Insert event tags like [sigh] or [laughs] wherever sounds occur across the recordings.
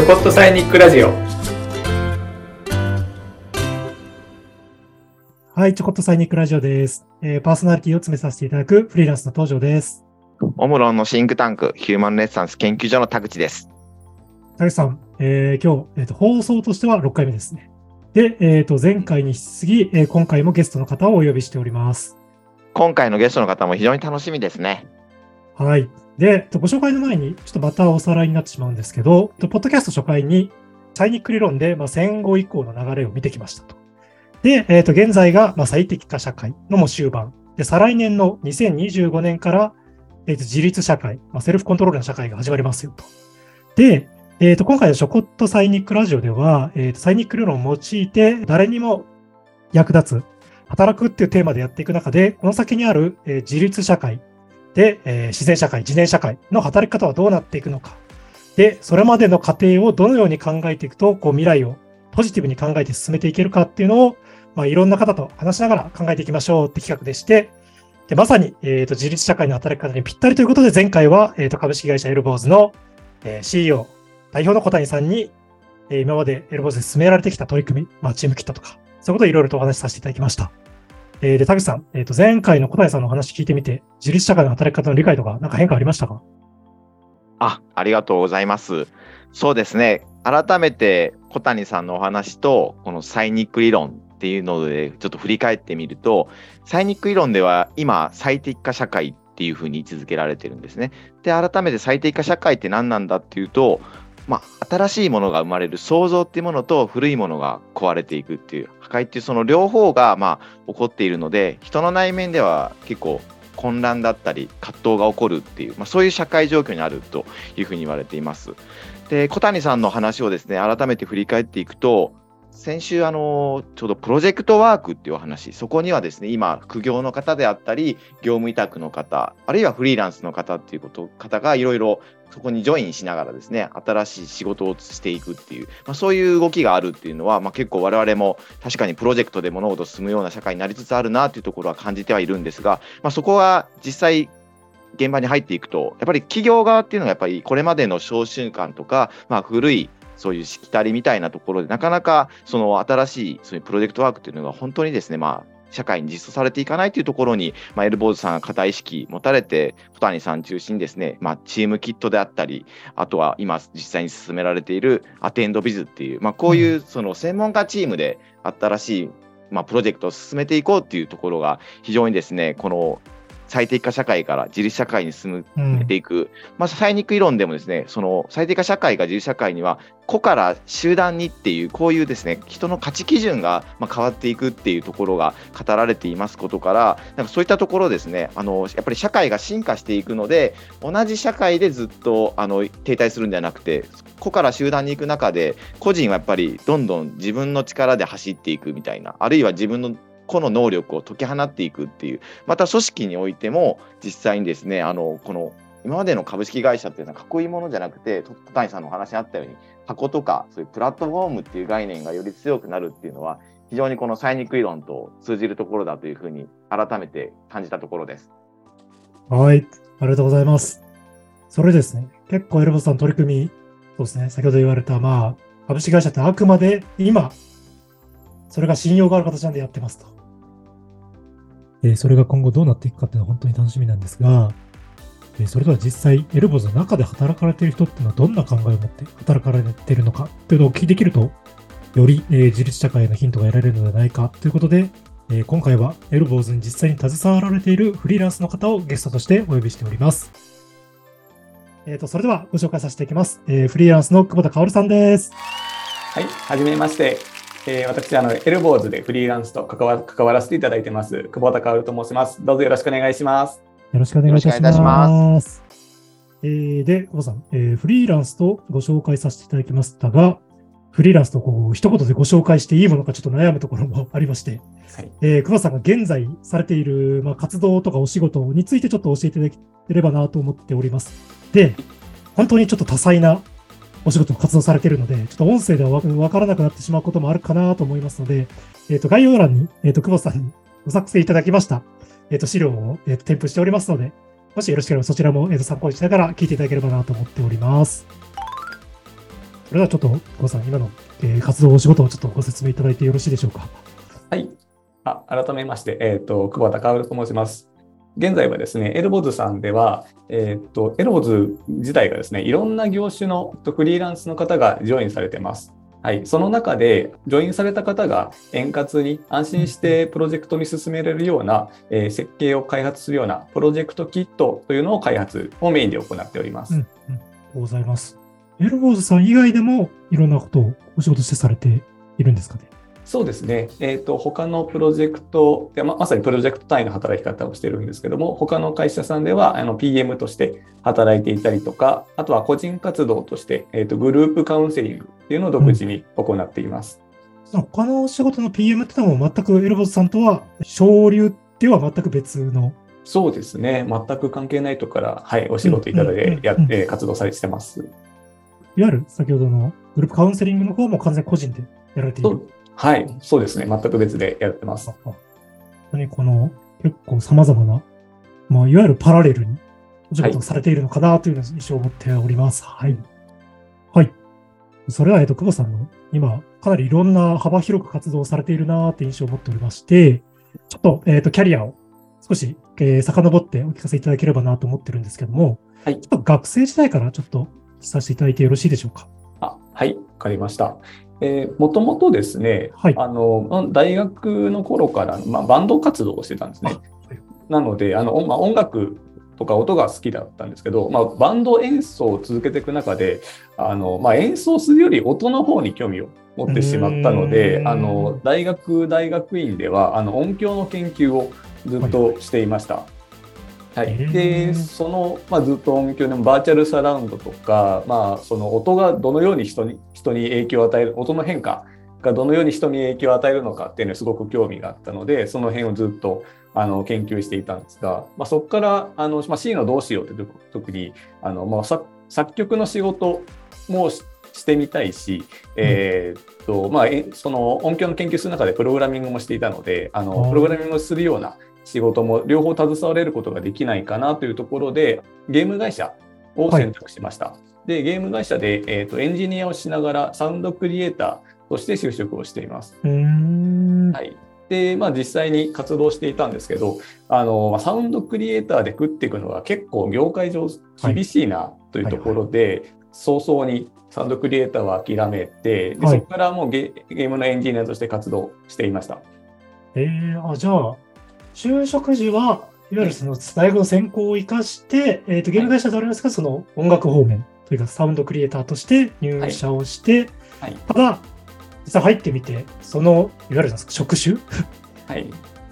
ちょこっとサイニックラジオはい、ちょこっとサイニックラジオです。えーパーソナリティを詰めさせていただくフリーランスの登場です。オムロンのシンクタンク、ヒューマンレッサンス研究所の田口です。田口さん、えー今日、えーと、放送としては6回目ですね。で、えーと、前回に引き続き、えー今回もゲストの方をお呼びしております。今回のゲストの方も非常に楽しみですね。はい。で、ご紹介の前に、ちょっとまたおさらいになってしまうんですけど、ポッドキャスト初回に、サイニック理論で、まあ、戦後以降の流れを見てきましたと。で、えっ、と、現在が、まあ、最適化社会のも終盤。で、再来年の2025年から、えっ、と、自立社会、まあ、セルフコントロールの社会が始まりますよと。で、えっ、と、今回のショコットサイニックラジオでは、えっ、と、サイニック理論を用いて、誰にも役立つ、働くっていうテーマでやっていく中で、この先にある、え自立社会で、えー自然社会、自然社会の働き方はどうなっていくのか。で、それまでの過程をどのように考えていくと、こう未来をポジティブに考えて進めていけるかっていうのを、まあ、いろんな方と話しながら考えていきましょうって企画でして、でまさに、えーと自立社会の働き方にぴったりということで、前回は、えーと株式会社エルボーズの、えー CEO、代表の小谷さんに、えー今までエルボーズで進められてきた取り組み、まあ、チームキットとか、そういうことをいろいろとお話しさせていただきました。えーで、田口さん、えーと前回の小谷さんのお話聞いてみて、自立社会の働き方の理解とか、なんか変化ありましたか？あ、ありがとうございます。そうですね。改めて小谷さんのお話と、このサイニック理論っていうので、ちょっと振り返ってみると、サイニック理論では今、最適化社会っていうふうに位置づけられてるんですね。で、改めて最適化社会って何なんだっていうと、まあ、新しいものが生まれる創造っていうものと古いものが壊れていくっていう壊っていうその両方がまあ起こっているので人の内面では結構混乱だったり葛藤が起こるっていう、まあ、そういう社会状況にあるというふうに言われています。で小谷さんの話をですね改めて振り返っていくと先週あのちょうどプロジェクトワークっていうお話そこにはですね今副業の方であったり業務委託の方あるいはフリーランスの方っていうこと方がいろいろそこにジョインしながらですね新しい仕事をしていくっていう、まあ、そういう動きがあるっていうのは、まあ、結構我々も確かにプロジェクトで物事進むような社会になりつつあるなっていうところは感じてはいるんですが、まあ、そこは実際現場に入っていくとやっぱり企業側っていうのはやっぱりこれまでの商習慣とか、まあ、古いそういうしきたりみたいなところでなかなかその新しいそういうプロジェクトワークっていうのが本当にですねまあ社会に実装されていかないというところに、まあ、エルボーズさんが固い意識持たれて小谷さん中心にですね、まあ、チームキットであったりあとは今実際に進められているアテンドビズっていう、まあ、こういうその専門家チームで新しい、まあ、プロジェクトを進めていこうっていうところが非常にですねこの最適化社会から自立社会に進めていく、まあ、サイニック理論でもですねその最適化社会が自立社会には個から集団にっていうこういうですね人の価値基準がまあ変わっていくっていうところが語られていますことからなんかそういったところですねあのやっぱり社会が進化していくので同じ社会でずっとあの停滞するんじゃなくて個から集団に行く中で個人はやっぱりどんどん自分の力で走っていくみたいなあるいは自分の個の能力を解き放っていくっていうまた組織においても実際にですねあのこの今までの株式会社っていうのはかっこいいものじゃなくて戸谷さんのお話にあったように箱とかそういうプラットフォームっていう概念がより強くなるっていうのは非常にこのサイニック理論と通じるところだというふうに改めて感じたところです。はい。ありがとうございます。それですね。結構エルボスさん取り組み、そうですね。先ほど言われた、まあ、株式会社ってあくまで今、それが信用がある形なんでやってますと。で、それが今後どうなっていくかっていうのは本当に楽しみなんですが、でそれでは実際、エルボスの中で働かれている人っていうのはどんな考えを持って働かれているのかっていうのをお聞きできると、より、え自立社会へのヒントが得られるのではないかということで、え今回はエルボーズに実際に携わられているフリーランスの方をゲストとしてお呼びしております。えっ、と、それではご紹介させていきます。えフリーランスの久保田薫さんです。はい、はじめまして。えー私、あの、エルボーズでフリーランスと関わ関わらせていただいてます、久保田薫と申します。どうぞよろしくお願いします。よろしくお願いいたし。ますえーで、久保さん、えーフリーランスとご紹介させていただきましたが、フリーランスとこう一言でご紹介していいものかちょっと悩むところもありまして、はい、えー、久保さんが現在されている、まあ、活動とかお仕事についてちょっと教えていただければなと思っております。で、本当にちょっと多彩なお仕事も活動されているので、ちょっと音声ではわからなくなってしまうこともあるかなと思いますので、えっ、と、概要欄に、えっ、と、久保さんにご作成いただきました、えっ、と、資料を、えーと添付しておりますので、もしよろしければそちらも、えーと参考にしながら聞いていただければなと思っております。それではちょっと、久保さん、今の、えー活動、お仕事をちょっとご説明いただいてよろしいでしょうか？はい。あ改めまして、えっ、と、久保田薫と申します。現在はですね、エルボズさんでは、えっ、と、エルボズ自体がですね、いろんな業種のフリーランスの方がジョインされてます。はい。その中で、ジョインされた方が円滑に安心してプロジェクトに進められるような、えー設計を開発するようなプロジェクトキットというのを開発をメインで行っております。うん、うん。ございます。エルボーズさん以外でも、いろんなことをお仕事してされているんですかね？そうですね、えーと、他のプロジェクトでま、まさにプロジェクト単位の働き方をしてるんですけども、他の会社さんではあの PM として働いていたりとか、あとは個人活動として、えーと、グループカウンセリングっていうのを独自に行っています。他の仕事の PM ってのも全くエルボーズさんとは、省流では全く別の。そうですね、全く関係ないところから、はい、お仕事いただいてやうんうんうんって活動されてます。いわゆる先ほどのグループカウンセリングの方も完全個人でやられている。はい、そうですね、全く別でやってます。あ本当にこの結構様々な、まあ、いわゆるパラレルにお仕事をされているのかなという印象を持っております。はい。はい。それは、えっと、久保さんの今、かなりいろんな幅広く活動をされているなという印象を持っておりまして、ちょっと、えっと、キャリアを少し、えー遡ってお聞かせいただければなと思ってるんですけども、はいちょっと学生時代からちょっとさせていただいてよろしいでしょうか？あはい、わかりました。えーもともとですね、はいあのま大学の頃から、まあ、バンド活動をしてたんですね。はいなのであの、まあ、音楽とか音が好きだったんですけど、まあ、バンド演奏を続けていく中であの、まあ、演奏するより音の方に興味を持ってしまったのうであの大学大学院ではあの音響の研究をずっとしていました。はいへー。でその、まあ、ずっと音響でもバーチャルサラウンドとか、まあ、その音がどのように人に人に影響を与える音の変化がどのように人に影響を与えるのかっていうのにすごく興味があったのでその辺をずっとあの研究していたんですが、まあ、そこからあの、まあ、C のどうしようって時にあの、まあ、作作曲の仕事もししてみたいし、えーっとまその音響の研究する中でプログラミングもしていたのであのプログラミングをするような仕事も両方携われることができないかなというところでゲーム会社を選択しました。でゲーム会社で、えーっとエンジニアをしながらサウンドクリエイターとして就職をしています。はい。で、まあ実際に活動していたんですけど、あの、まあサウンドクリエイターで食っていくのは結構業界上厳しいなというところで、早々にサウンドクリエイターは諦めて、ではいそこからもうゲゲームのエンジニアとして活動していました。えー、あ、じゃあ、就職時は、いわゆるその大学の専攻を生かして、えっ、と、ゲーム会社でありますが、その音楽方面というか、サウンドクリエイターとして入社をして、はい。ただ、実際入ってみて、その、いわゆる職種？はい。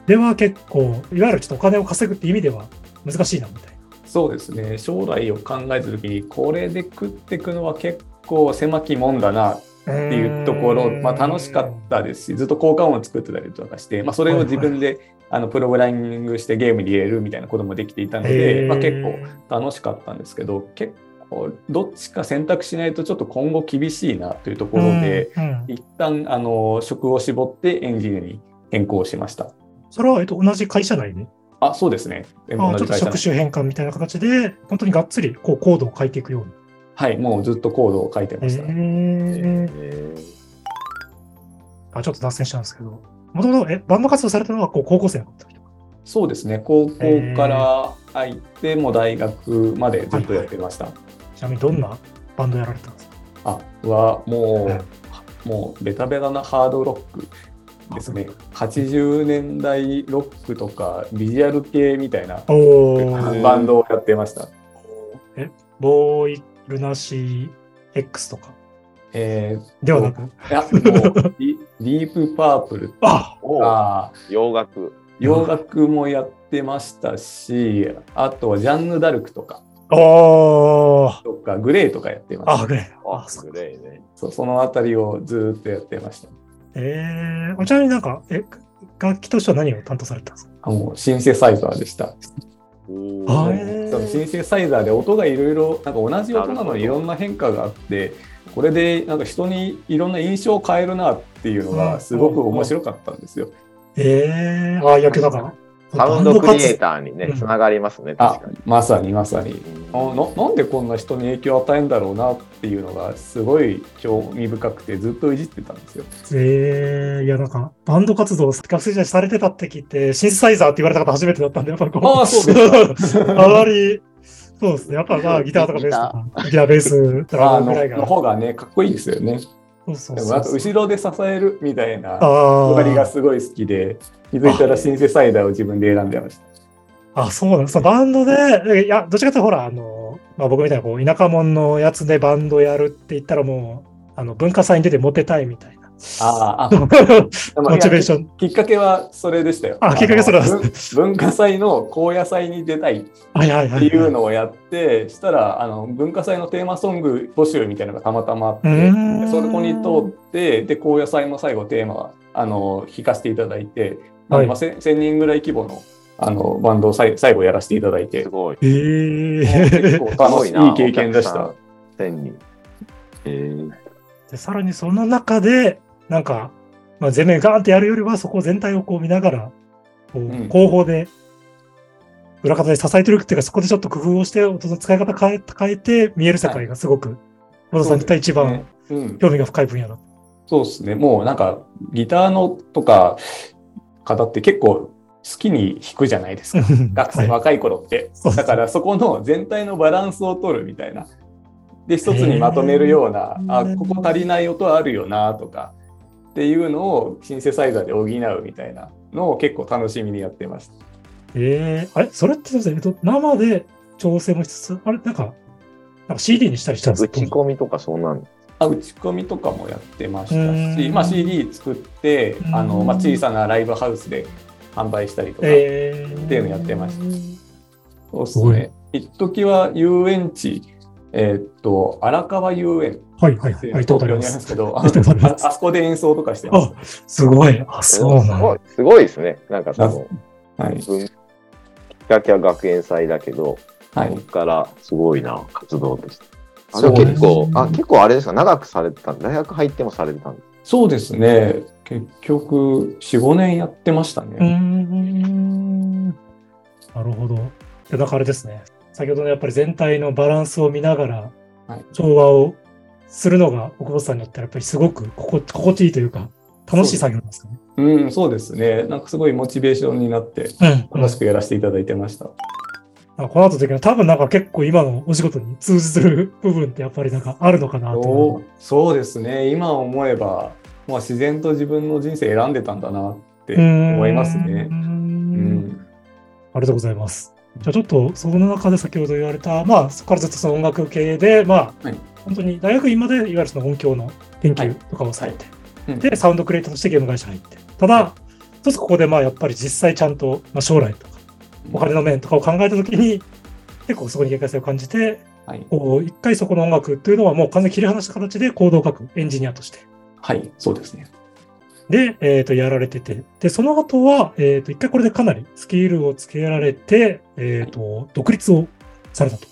では結構、いわゆるちょっとお金を稼ぐって意味では難しいな、みたいな。そうですね。将来を考えたときに、これで食っていくのは結構狭きもんだなってっていうところ、まあ、楽しかったですしずっと効果音を作ってたりとかして、まあ、それを自分で、あのプログラミングしてゲームに入れるみたいなこともできていたので、まあ、結構楽しかったんですけど結構どっちか選択しないとちょっと今後厳しいなというところで、うんうん一旦あの職を絞ってエンジニアに変更しました。それは、えっと、同じ会社内で、あそうですね。あちょっと職種変換みたいな形で、本当にがっつりこうコードを書いていくように。はい、もうずっとコードを書いてました。えーあちょっと脱線したんですけど、もともとえバンド活動されたのはこう高校生の時とか？そうですね。高校から入って、もう大学までずっとやってました。ちなみにどんなバンドやられてたんですか、あはもうもうベタベタなハードロックですね。80年代ロックとかビジュアル系みたいなバンドをやってました。え、ボーイ・ルナシー X とか？えではなく、ー、いや、もうディープパープルとか、洋楽。洋楽もやってましたし、あとはジャンヌ・ダルクとか、とかグレーとかやってましあ、た。グレー。ああ、、そうグレーね。そうそのあたりをずっとやってました。えー、ちなみになんか、え、楽器としては何を担当されてたんですか？あもうシンセサイザーでした。シンセサイザーで音がいろいろ、なんか同じ音なのにいろんな変化があって、これでなんか人にいろんな印象を変えるなっていうのがすごく面白かったんですよ。えー、あ、野球だから。サウンドクリエイターにね、うんつながりますね、あ確かに。まさにまさに。うんあななんでこんな人に影響を与えるんだろうなっていうのがすごい興味深くてずっといじってたんですよ。ええいや、なんか、バンド活動、学生時代されてたって聞いて、シンセサイザーって言われた方初めてだったんで、やっぱこう。ああそうですかあまり、そうですね。やっぱまあ、ギターとかベースとか、ギター、ベース、ドラムぐらいが。の方がねかっこいいですよね。そうそうでもあと後ろで支えるみたいなあ終わりがーすごい好きで気づいたらシンセサイダーを自分で選んでました。あ、そうなんです。バンドで、いや、どっちかというと、ほら、あの、まあ、僕みたいな、こう、田舎者のやつでバンドやるって言ったら、もう、あの、文化祭に出てモテたいみたいな。あああモチベーション。きっかけはそれでしたよ。あきっかけそれ文文化祭の高野祭に出たいっ。ていうのをやって、したらあの文化祭のテーマソング募集みたいなのがたまたまあって、そこに通って、で高野祭の最後テーマはあの弾かせていただいて、はいまあ、せ1000人ぐらい規模のあのバンドを最最後やらせていただいてす、ごい。ええ結構楽しいいい経験でした。お客さん1000人。えーで、さらにその中で、なんか、まあ、全面ガーンってやるよりは、そこ全体をこう見ながら、こううん後方で、裏方で支えてるっていうか、そこでちょっと工夫をして、音の使い方変え変えて、見える世界がすごく、小田さんにとっては一番うん、興味が深い分野だ。そうですね。もうなんかギターのとか方って結構好きに弾くじゃないですか。学生、はい若い頃って。だからそこの全体のバランスを取るみたいな。で、一つにまとめるような、あ、ここ足りない音あるよなとかっていうのをシンセサイザーで補うみたいなのを結構楽しみにやってました。ええあれ？それってすみません、えっと、生で調整もしつつ、あれ？なんか、なんか CD にしたりしたんです打ち込みとか？そんなん。あ打ち込みとかもやってましうたし、まあ、CD 作ってうん。あの、まあ、小さなライブハウスで販売したりとか、ええっていうのやってました。そうですすごい。ね。一時は遊園地、えーっと、荒川遊園はいはいはい。あります。けど、[laughs] あそこで演奏とかしてまあ、すごい。あ、すそうなすごいですね。なんかその、す。はい。文きっかけは学園祭だけど、はいそこ。からすごいな、活動として。あそうでもです結構、あ、結構あれですか、長くされてたん大学入ってもされてたんですそうですね。結局、4、5年やってましたうーね。ん。なるほど。で、なんかあれですね。先ほどのやっぱり全体のバランスを見ながらはい、調和をするのが、奥本さんによってはやっぱりすごく心心地いいというか、楽しい作業ですかね。うん、そうですね。なんかすごいモチベーションになって、うん。楽しくやらせていただいてました。あこの後の時は多分なんか結構今のお仕事に通じる部分ってやっぱりなんかあるのかなと思そうそうですね。今思えば、まあ、自然と自分の人生選んでたんだなって思いますねうん。ありがとうございます。じゃあちょっとその中で先ほど言われた、まあそこからずっとその音楽系で、まあ、はい本当に大学院までいわゆるその音響の研究とかをされて、はいうんで、サウンドクリエイターとしてゲーム会社入って、ただ、は一つここでまあやっぱり実際ちゃんと、まあ、将来とかお金の面とかを考えたときに、結構そこに限界性を感じて、はい。こう一回そこの音楽っていうのはもう完全に切り離した形でコードを書くエンジニアとして。はい。そうですね。で、えっ、と、やられてて。で、その後は、えっ、と、一回これでかなりスキルをつけられて、えっ、と、独立をされたと。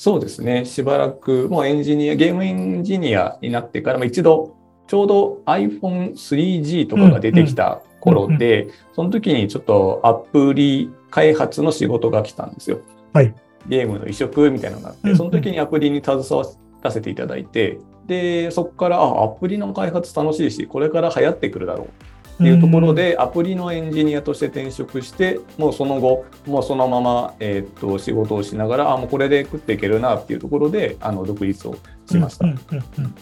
そうですね。しばらく、もうエンジニア、ゲームエンジニアになってから、まあ一度、ちょうど iPhone3G とかが出てきた頃で、その時にちょっとアプリ開発の仕事が来たんですよ。はい。ゲームの移植みたいなのがあって、うんその時にアプリに携わらせていただいて、で、そこから、あ、アプリの開発楽しいし、これから流行ってくるだろうっていうところで、アプリのエンジニアとして転職して、もうその後、もうそのまま、えーっと仕事をしながら、あ、もうこれで食っていけるなっていうところで、あの独立をしました。うんうんうんうん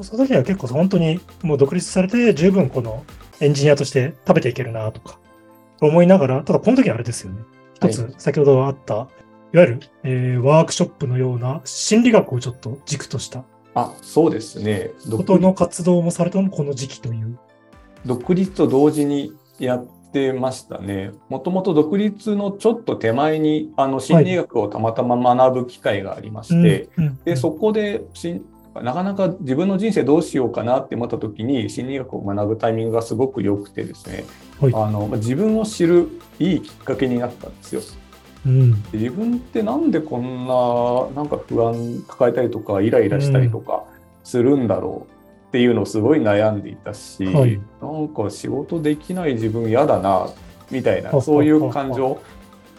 その時は結構本当にもう独立されて十分このエンジニアとして食べていけるなとか思いながら、ただこの時はあれですよね。一はいつ先ほどあった、いわゆる、えーワークショップのような心理学をちょっと軸としたあ、そうですね。ことの活動もされたのもこの時期という。独立と同時にやってましたね。もともと独立のちょっと手前にあの心理学をたまたま学ぶ機会がありまして、うんうんでそこでしなかなか自分の人生どうしようかなって思った時に心理学を学ぶタイミングがすごく良くてですね、はい。あのまあ自分を知るいいきっかけになったんですよ。うん。で自分ってなんでこんななんか不安抱えたりとかイライラしたりとかするんだろうっていうのをすごい悩んでいたし、はい。なんか仕事できない自分嫌だなっみたいなそういう感情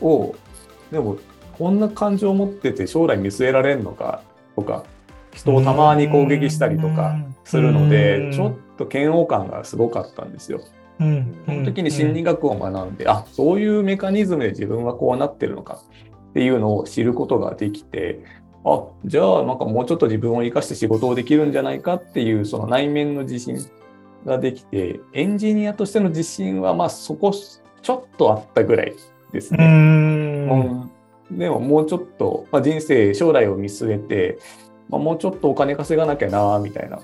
をでもこんな感情を持ってて将来見据えられるのかとか人をたまに攻撃したりとかするのでちょっと嫌悪感がすごかったんですよ。うん、その時に心理学を学んで、あそういうメカニズムで自分はこうなってるのかっていうのを知ることができてあじゃあなんかもうちょっと自分を生かして仕事をできるんじゃないかっていうその内面の自信ができてエンジニアとしての自信はまあそこちょっとあったぐらいですね。うん。でももうちょっと、まあ、人生将来を見据えて、まあ、もうちょっとお金稼がなきゃなみたいな。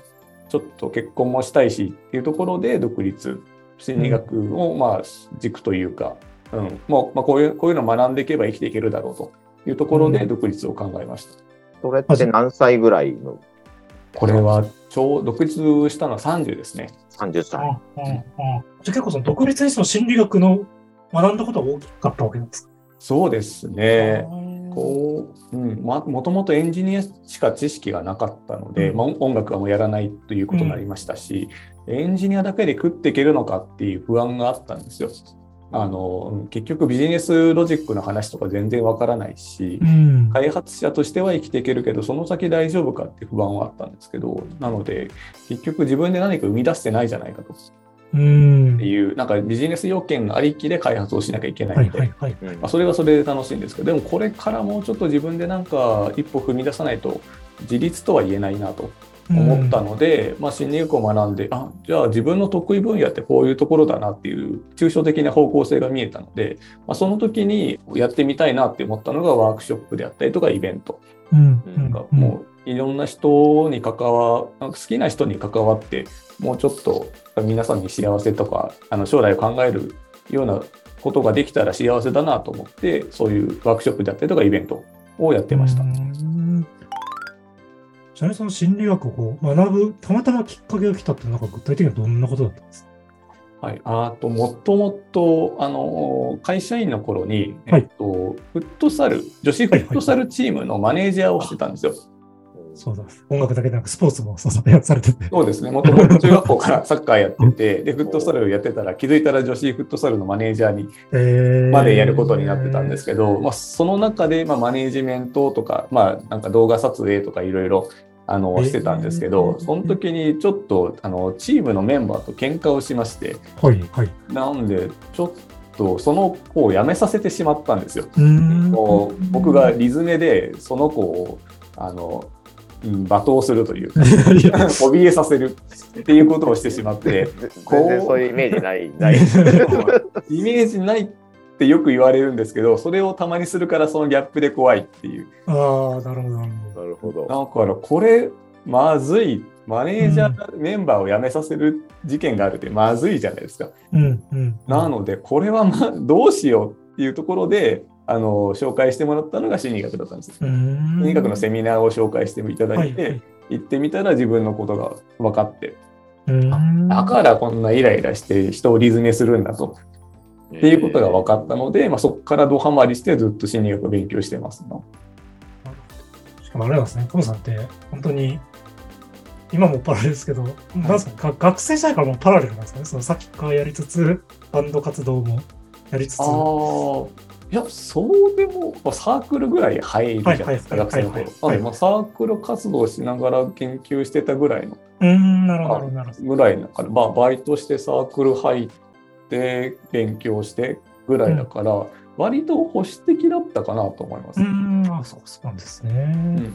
ちょっと結婚もしたいしっていうところで独立心理学をまあ軸というか、うん、もうまあこういうこういうのを学んでいけば生きていけるだろうというところで独立を考えました。それって何歳ぐらいの？これはちょう独立したのは30ですね。30歳。ああじゃあ結構その独立にその心理学の学んだことが大きかったわけですか？そうですね。こう、うん、ま、もともとエンジニアしか知識がなかったので、うん、まあ、音楽はもうやらないということになりましたし、うん、エンジニアだけで食っていけるのかっていう不安があったんですよ。あの結局ビジネスロジックの話とか全然わからないし、うん、開発者としては生きていけるけどその先大丈夫かって不安はあったんですけどなので結局自分で何か生み出してないじゃないかと。っていうなんかビジネス要件ありきで開発をしなきゃいけないので、まあ、それはそれで楽しいんですけどでもこれからもうちょっと自分でなんか一歩踏み出さないと自立とは言えないなと思ったので、うん、まあ、心理学を学んであじゃあ自分の得意分野ってこういうところだなっていう抽象的な方向性が見えたので、まあ、その時にやってみたいなって思ったのがワークショップであったりとかイベント。うん、なんかもういろんな人に関わ好きな人に関わってもうちょっと皆さんに幸せとかあの将来を考えるようなことができたら幸せだなと思ってそういうワークショップであったりとかイベントをやってました。ちなみにその心理学を学ぶ、たまたまきっかけが来たって、なんか具体的にはどんなことだったんですか？はい、あともともとあの会社員の頃に、はい、えっと、フットサル女子フットサルチームのマネージャーをしてたんですよ。そうだ。音楽だけでなくスポーツもそうされてて。そうですね。もともと中学校からサッカーやってて、[laughs] で、フットサルをやってたら、気づいたら女子フットサルのマネージャーにまでやることになってたんですけど、えー、まあ、その中で、まあ、マネージメントとか、まあ、なんか動画撮影とかいろいろあのしてたんですけど、その時にちょっとあのチームのメンバーと喧嘩をしまして、はいはい、なんでちょっとその子を辞めさせてしまったんですよ。僕がリズメでその子をあの罵倒するという [laughs] 怯えさせるっていうことをしてしまって全然そういうイメージないない。[laughs] イメージないってよく言われるんですけど、それをたまにするからそのギャップで怖いっていう。ああ、なるほど、なるほど。だから、これ、まずい。マネージャー、メンバーを辞めさせる事件があるってまずいじゃないですか。うんうん、なので、これはまどうしようっていうところで、あの紹介してもらったのが心理学だったんです。心理学のセミナーを紹介していただいて、はいはい、行ってみたら自分のことが分かって、だからこんなイライラして人をリズメするんだとっていうことが分かったので、まあ、そこからドハマりしてずっと心理学を勉強してますしかもあれなんですね、トムさんって本当に今もパラレルですけど、なんですか学生時代からもパラレルなんですか？ね、そのサッカーやりつつ、バンド活動もやりつつ。あいや、そうでも、まあ、サークルぐらい入るじゃないですか、学生の頃。サークル活動しながら研究してたぐらいの。うん、なるほど、なるほど。ぐらいだから、まあ、バイトしてサークル入って、って勉強してぐらいだから、うん、割と保守的だったかなと思います。うんあそうなんですね、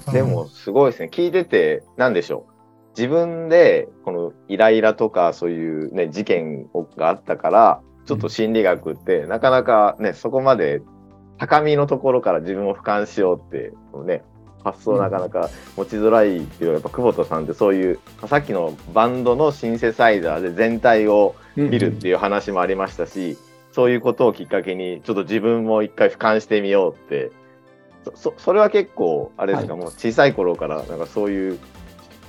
うん、でもすごいですね。聞いてて何でしょう。自分でこのイライラとかそういうね事件があったからちょっと心理学ってなかなかねそこまで高みのところから自分を俯瞰しようってね発想なかなか持ちづらいっていうやっぱ久保田さんってそういうさっきのバンドのシンセサイザーで全体を見るっていう話もありましたし、そういうことをきっかけにちょっと自分も一回俯瞰してみようって。そそれは結構あれですか、はい、もう小さい頃からなんかそういう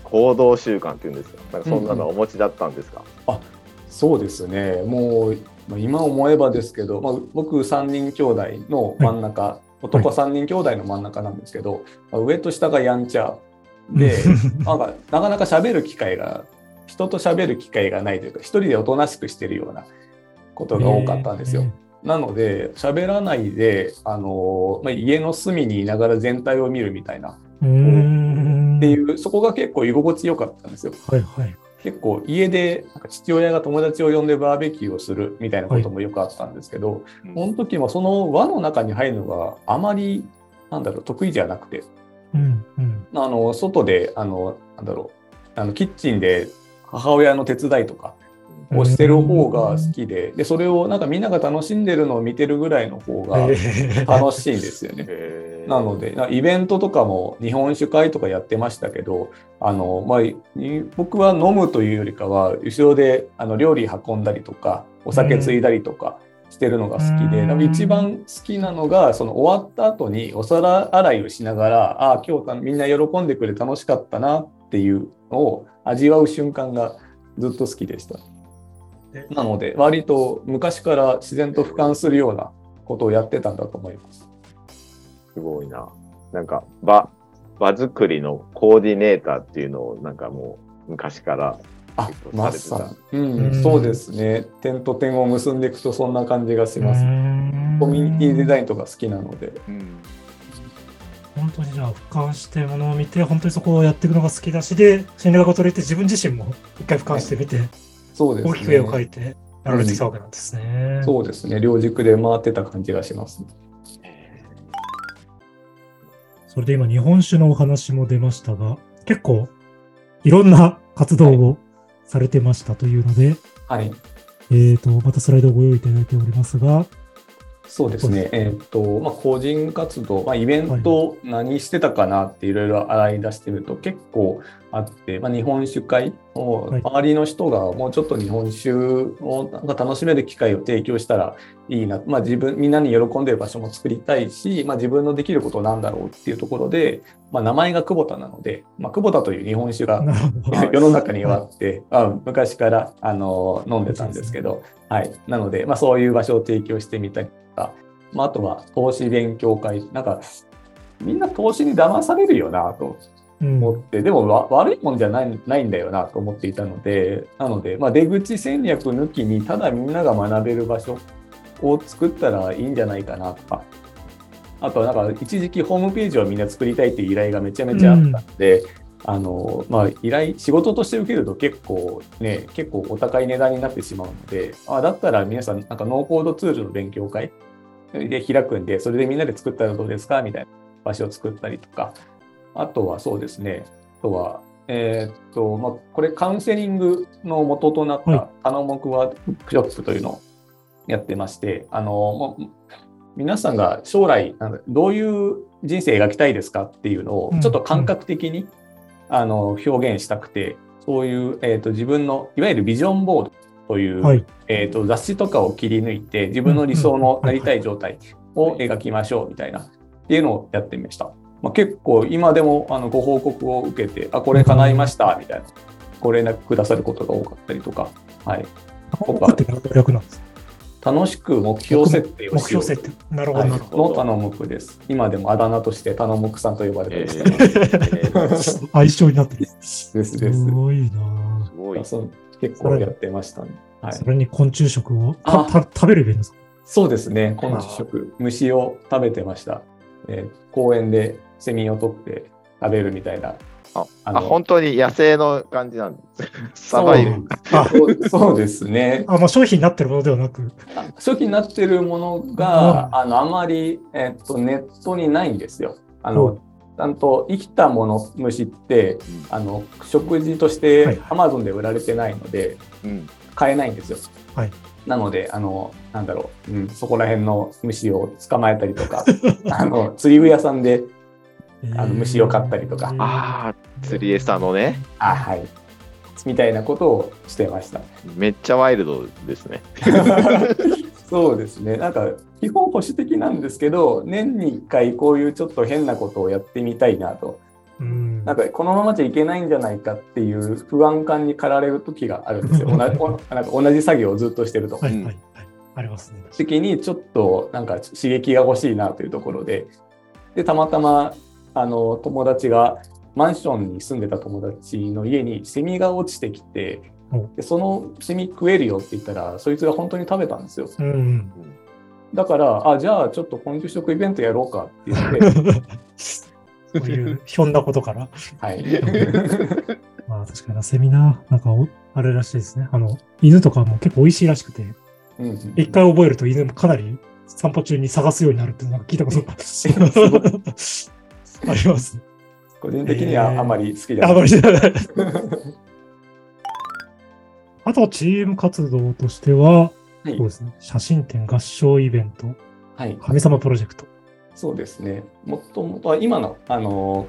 行動習慣っていうんですか？なんかそんなのお持ちだったんですか、うんうん、あそうですね。もう今思えばですけど、まあ、僕3人兄弟の真ん中男3人兄弟の真ん中なんですけど、はい、上と下がやんちゃで [laughs] なんかなかなか喋る機会が人と喋る機会がないというか一人でおとなしくしてるようなことが多かったんですよ。なので喋らないであの、まあ、家の隅にいながら全体を見るみたいな。っていうそこが結構居心地よかったんですよ。はいはい。結構家でなんか父親が友達を呼んでバーベキューをするみたいなこともよくあったんですけど、うん。その時もその輪の中に入るのがあまりなんだろう得意じゃなくて。うんうん。あの外であのなんだろう。あのキッチンで母親の手伝いとかをしてる方が好きででそれをなんかみんなが楽しんでるのを見てるぐらいの方がえー楽しいんですよね。なので、なイベントとかも日本酒会とかやってましたけど、あの、まあ、い僕は飲むというよりかは、後ろであの料理運んだりとか、お酒ついだりとかしてるのが好きで、うん一番好きなのが、その終わった後にお皿洗いをしながら、ああ、今日みんな喜んでくれて楽しかったなっていうのを味わう瞬間がずっと好きでした。えなので、割と昔から自然と俯瞰するようなことをやってたんだと思います。すごいな。なんか、場、場作りのコーディネーターっていうのを、なんかもう、昔から。あまされてたさに、うんうんそうですね。点と点を結んでいくとそんな感じがします。コミュニティデザインとか好きなので。うん。本当にじゃあ俯瞰してものを見て、本当にそこをやっていくのが好きだしで、心理学を取り入れて自分自身も一回俯瞰してみて、そうです大きく絵を描ね。いてやられてきたわけなんですね。そうですね。両軸で回ってた感じがします。それで今日本酒のお話も出ましたが、結構いろんな活動をされてましたというので、はい。えっ、と、またスライドをご用意いただいておりますが、そうですね。えーっと、まあ、個人活動、まあ、イベント何してたかなっていろいろ洗い出してみると結構あって、まあ、日本酒会をはい。周りの人がもうちょっと日本酒をなんか楽しめる機会を提供したらいいな。まあ、自分、みんなに喜んでる場所も作りたいし、まあ、自分のできることなんだろうっていうところで、まあ、名前が久保田なので、まあ、久保田という日本酒が [laughs] 世の中にはあって、あ昔からあの飲んでたんですけど、はい、なので、まあ、そういう場所を提供してみたりとか、まあ、あとは投資勉強会、なんかみんな投資に騙されるよなと。うん思って、でもわ悪いもんじゃないないんだよなと思っていたので、なので、まあ、出口戦略抜きに、ただみんなが学べる場所を作ったらいいんじゃないかなとか。あとはなんか一時期ホームページをみんな作りたいっていう依頼がめちゃめちゃあったので、あのまあ、依頼仕事として受けると結構ね結構お高い値段になってしまうのであだったら皆さんなんかノーコードツールの勉強会で開くんでそれでみんなで作ったらどうですかみたいな場所を作ったりとかあとはそうですね。あとはえーっとまあ、これカウンセリングの元となっはい。たタノモクワークショップというのをやってまして、あの皆さんが将来どういう人生描きたいですかっていうのをうん。ちょっと感覚的に、あの表現したくてそういう、えー、と自分のいわゆるビジョンボードという、はい。えー、と雑誌とかを切り抜いて自分の理想のなりたい状態を描きましょうみたいなっていうのをやってみました。まあ、結構今でもあのご報告を受けてあこれ叶いましたみたいなご連絡くださることが多かったりとか、はい、楽しく目標設定を目しよう標設定。なるほはい、ど、なるほど。のタノモクです。今でもあだ名としてタノモクさんと呼ばれてえます。ー相性になってる。ですですすごいなすごい。そう結構やってましたね。はい、それに昆虫食を？あたた食べるイベントですか？そうですね、昆虫食、虫を食べてました。えー公園でセミを取って食べるみたいな。あ、あ本当に野生の感じなんです。サバイブ。あそうそうですね。あ、まあ、商品になってるものではなく。あ初期になってるものが、あのあまり、えっとネットにないんですよ。あの、うんちゃんと生きたもの虫ってあの食事としはてい Amazon で売られてないので、うん。買えないんですよ。はいなので、あの、なんだろう、うん、そこら辺の虫を捕まえたりとか、[laughs] あの、釣り具屋さんで、あの虫を飼ったりとかああ、釣り餌のね。あ、はい、みたいなことをしてました。めっちゃワイルドですね。[laughs] そうですね。なんか、基本保守的なんですけど、年に1回こういうちょっと変なことをやってみたいなと。うん。なんか、このままじゃいけないんじゃないかっていう不安感に駆られる時があるんですよ。同なんか同じ作業をずっとしてると。はいはいはい。ありますね。時にちょっとなんか刺激が欲しいなというところで、で、たまたま、あの、友達が、マンションに住んでた友達の家にセミが落ちてきてお、でそのセミ食えるよって言ったら、そいつが本当に食べたんですよ。うん。だから、あ、じゃあちょっと昆虫食イベントやろうかって言って、[laughs] そういうひょんなことから。はい。[laughs] まあ確かになセミナー、なんかおあれらしいですね。あの、犬とかも結構美味しいらしくて、うんうん一回覚えると犬もかなり散歩中に探すようになるっていうのが聞いたことが [laughs] [laughs] あります。個人的にはあまり好きじゃあない。まりじゃない。あと、チーム活動としては、はいそうですね。写真展、合唱イベント、はい。神様プロジェクト。そうですね。もともとは今の、あの、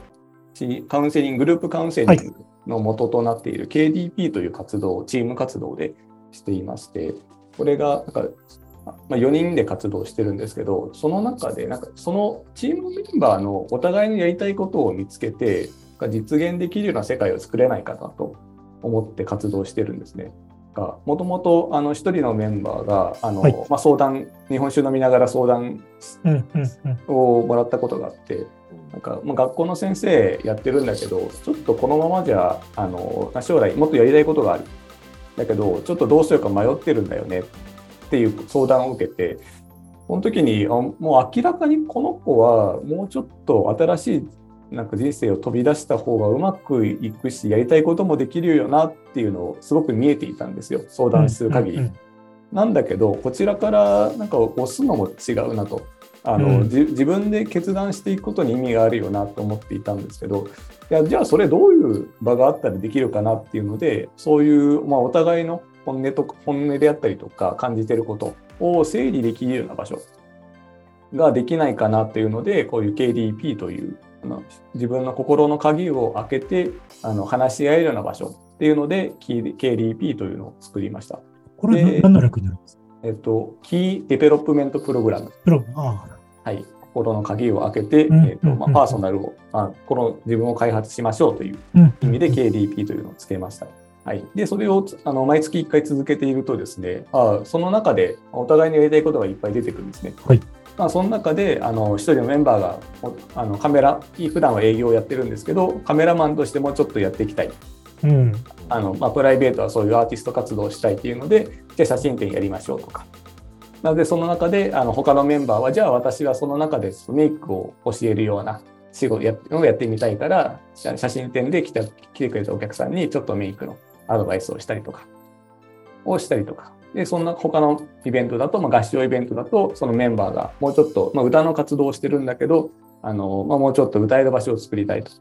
チカウンセリング、グループカウンセリングの元となっている KDP という活動をチーム活動でしていまして、これが、なんか、まあ、4人で活動してるんですけど、その中で、なんか、そのチームメンバーのお互いにやりたいことを見つけて、実現できるような世界を作れないかなと思って活動してるんですね。がもともとあの一人のメンバーがあの、はいまあ、相談日本酒飲みながら相談。をもらったことがあってなんか、まあ、学校の先生やってるんだけどちょっとこのままじゃあの将来もっとやりたいことがあるだけどちょっとどうしようか迷ってるんだよねっていう相談を受けてその時にあもう明らかにこの子はもうちょっと新しいなんか人生を飛び出した方がうまくいくしやりたいこともできるよなっていうのをすごく見えていたんですよ相談する限り。なんだけどこちらからなんか押すのも違うなと。あの、うん。じ自分で決断していくことに意味があるよなと思っていたんですけどいやじゃあそれどういう場があったらできるかなっていうのでそういう、まあ、お互いの本音とか本音であったりとか感じてることを整理できるような場所ができないかなっていうのでこういう KDP というあの自分の心の鍵を開けてあの話し合えるような場所っていうので KDP というのを作りました。これ、で何の略になるんですか？えっと、 Key Development Program。プロあはい。心の鍵を開けて、うんえっとまあ、うんパーソナルを、あこの自分を開発しましょうという。意味で KDP というのをつけました。はい。で、それをあの毎月1回続けているとですね、あその中でお互いにやりたいことがいっぱい出てくるんですね。はい。まあ、その中で、あの、一人のメンバーが、おあの、カメラ、普段は営業をやってるんですけど、カメラマンとしてもちょっとやっていきたい。うん。あの、まあ、プライベートはそういうアーティスト活動をしたいっていうので、じゃあ写真展やりましょうとか。なので、その中で、あの、他のメンバーは、じゃあ私はその中でメイクを教えるような仕事やをやってみたいから、写写真展で来てくれたお客さんにちょっとメイクのアドバイスをしたりとか、をしたりとか。で、そんな他のイベントだと、まあ、合唱イベントだと、そのメンバーがもうちょっと、まあ、歌の活動をしてるんだけど、あの、まあ、もうちょっと歌える場所を作りたいと。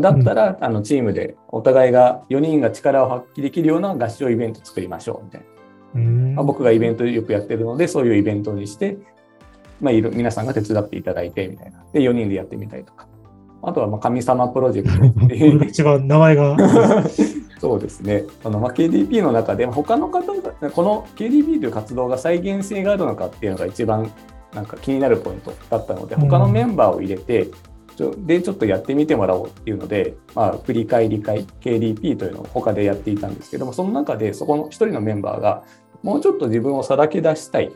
だったら、あのチームでお互いが4人が力を発揮できるような合唱イベント作りましょうみたいな。うんまあ、僕がイベントよくやってるので、そういうイベントにして、まあ、皆さんが手伝っていただいてみたいな。で、4人でやってみたりとか。あとは、まあ、神様プロジェクトって [laughs] 一番名前が。[laughs] そうですね。あの、まあ、KDP の中で、まあ他の方が、この KDP という活動が再現性があるのかっていうのが一番なんか気になるポイントだったので、うん他のメンバーを入れて、ちょで、ちょっとやってみてもらおうっていうので、まあ、振り返り会、KDP というのを他でやっていたんですけども、その中でそこの一人のメンバーが、もうちょっと自分をさらけ出したい、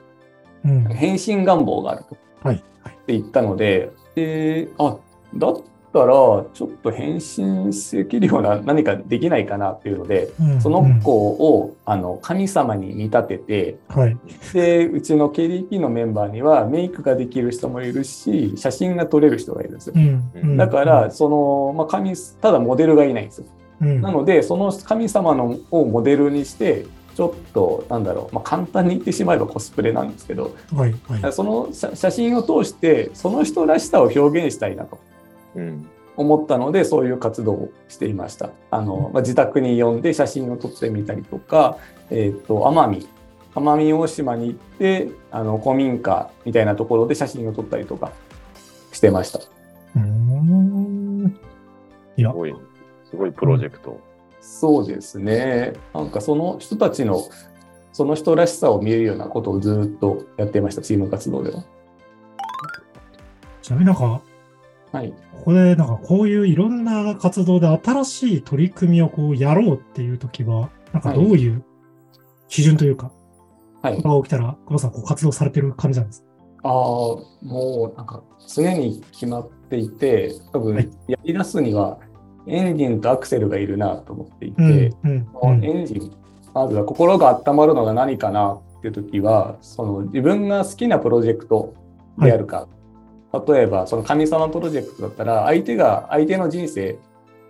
うん。変身願望があると。はい。はい。って言ったので、で、あ、だったら、ちょっと変身できるような何かできないかなっていうので、うんその子を、あの神様に見立てて、はい。で、うちの KDP のメンバーにはメイクができる人もいるし、写真が撮れる人がいるんですよう。ん。うんだから、、その、まあ、神、ただモデルがいないんですよ。うんなので、その神様のをモデルにして、ちょっと、なんだろう、まあ、簡単に言ってしまえばコスプレなんですけど、はい。はい。その写写真を通して、その人らしさを表現したいなとうん。思ったので、そういう活動をしていました。あの、まあ、自宅に呼んで写真を撮ってみたりとか、えっ、と、奄美、奄美大島に行って、あの、古民家みたいなところで写真を撮ったりとかしてました。うーん。いやす、ごい、すごいプロジェクト。そうですね。なんかその人たちの、その人らしさを見えるようなことをずっとやってました、チーム活動では。ちなみになんか、はい。ここでなんかこういういろんな活動で新しい取り組みをこうやろうっていうときは、なんかどういう基準というか、はい。が起きたら、久保さんこう活動されてる感じなんですか？ああ、もうなんか常に決まっていて、多分はいやり出すにはエンジンとアクセルがいるなと思っていて、うん。うん。このエンジン、まずは心が温まるのが何かなっていう時は、その自分が好きなプロジェクトであるか、例えばその神様プロジェクトだったら、相手が相手の人生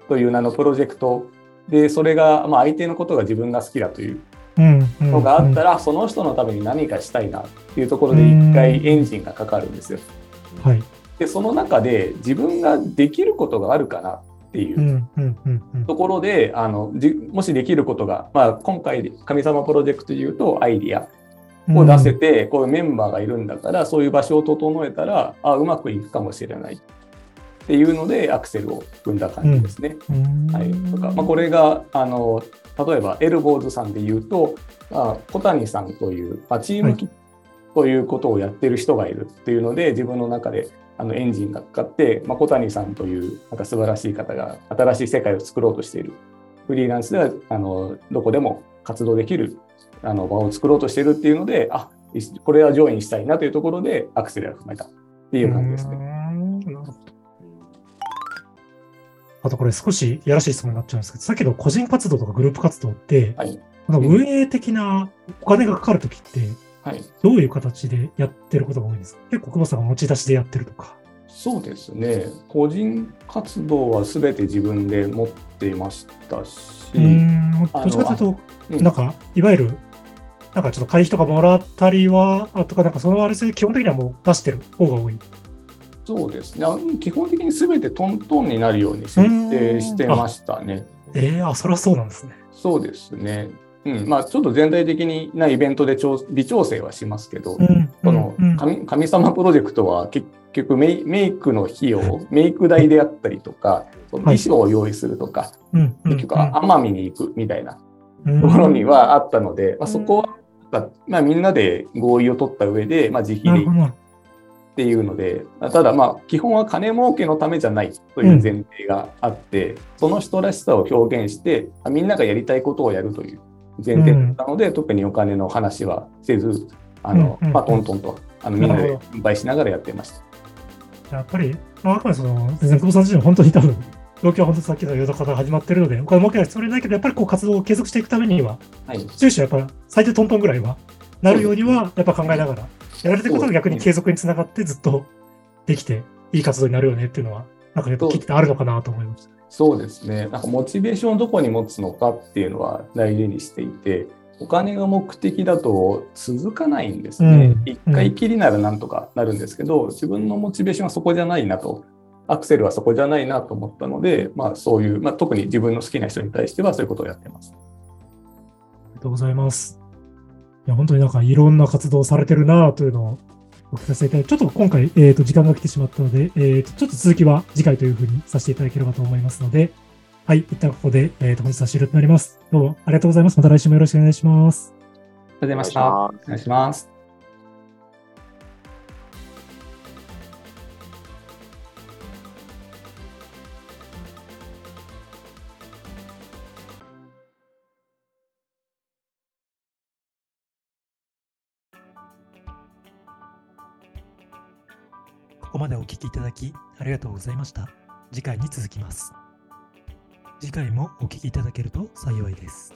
という名のプロジェクトで、それが、まあ、相手のことが自分が好きだというのがあったら、その人のために何かしたいなっていうところで一回エンジンがかかるんですよ。はい、でその中で自分ができることがあるかなっていうところであのもしできることが、まあ、今回神様プロジェクトでいうとアイディアを出せて、こういうメンバーがいるんだからそういう場所を整えたらあうまくいくかもしれない。っていうのでアクセルを踏んだ感じですね。はい、とかまあ、これがあの例えばエルボーズさんで言うと、まあ、小谷さんという、まあ、チームキッということをやってる人がいるっていうので自分の中であのエンジンがかかって、まあ、小谷さんというなんか素晴らしい方が新しい世界を作ろうとしている。フリーランスではあのどこでも活動できるあの場を作ろうとしているっていうのであこれは上位にしたいなというところでアクセルを踏めたっていう感じですね。あとこれ少しやらしい質問になっちゃうんですけど、さっきの個人活動とかグループ活動って、はい、運営的なお金がかかるときって、はい、どういう形でやってることが多いですか？結構久保さんが持ち出しでやってるとか。そうですね。個人活動はすべて自分で持っていましたし。うん、どっちかというと、なんか、いわゆる、なんかちょっと会費とかもらったりは、あとか、なんかそのあれで基本的にはもう出してる方が多い。そうですね。基本的にすべてトントンになるように設定してましたね。ええー、あ、それはそうなんですね。そうですね。うんまあ、ちょっと全体的なイベントで微調整はしますけど、うん、神神様プロジェクトは結局メイメイクの費用、メイク代であったりとか、その衣装を用意するとか、はい、結局奄美に行くみたいなところにはあったので、まあ、そこは、まあ、みんなで合意を取った上で、まあ、自費でっていうので、ただまあ基本は金儲けのためじゃないという前提があって、うん、その人らしさを表現して、みんながやりたいことをやるという前提だったので、うん、特にお金の話はせず、あの、まあ、トントンと、あのみんなで分配しながらやってました。やっぱり、まあ、あくまでその、全然久保さん自身は本当に多分、動機は本当さっきのヨドから始まってるので、お金儲けないつもりないけど、やっぱりこう活動を継続していくためには、はい、終始やっぱ最低トントンぐらいはなるようには、やっぱ考えながら、やられてることが逆に継続につながってずっとできて、いい活動になるよねっていうのは、なんかやっぱ聞いてあるのかなと思いました。そうですね。なんかモチベーションをどこに持つのかっていうのは大事にしていて、お金が目的だと続かないんですね。一、うん、回きりならなんとかなるんですけど、自分のモチベーションはそこじゃないなと、アクセルはそこじゃないなと思ったので、まあそういう、まあ、特に自分の好きな人に対してはそういうことをやってます。ありがとうございます。いや、本当になんかいろんな活動されてるなというのをお聞かせいただき、ちょっと今回、えっ、ー、と、時間が来てしまったので、えっ、ー、と、ちょっと続きは次回というふうにさせていただければと思いますので、はい、一旦ここで、えっ、ー、と、本日は終了となります。どうもありがとうございます。また来週もよろしくお願いします。ありがとうございました。お願いします。ここまでお聴きいただきありがとうございました。次回に続きます。次回もお聴きいただけると幸いです。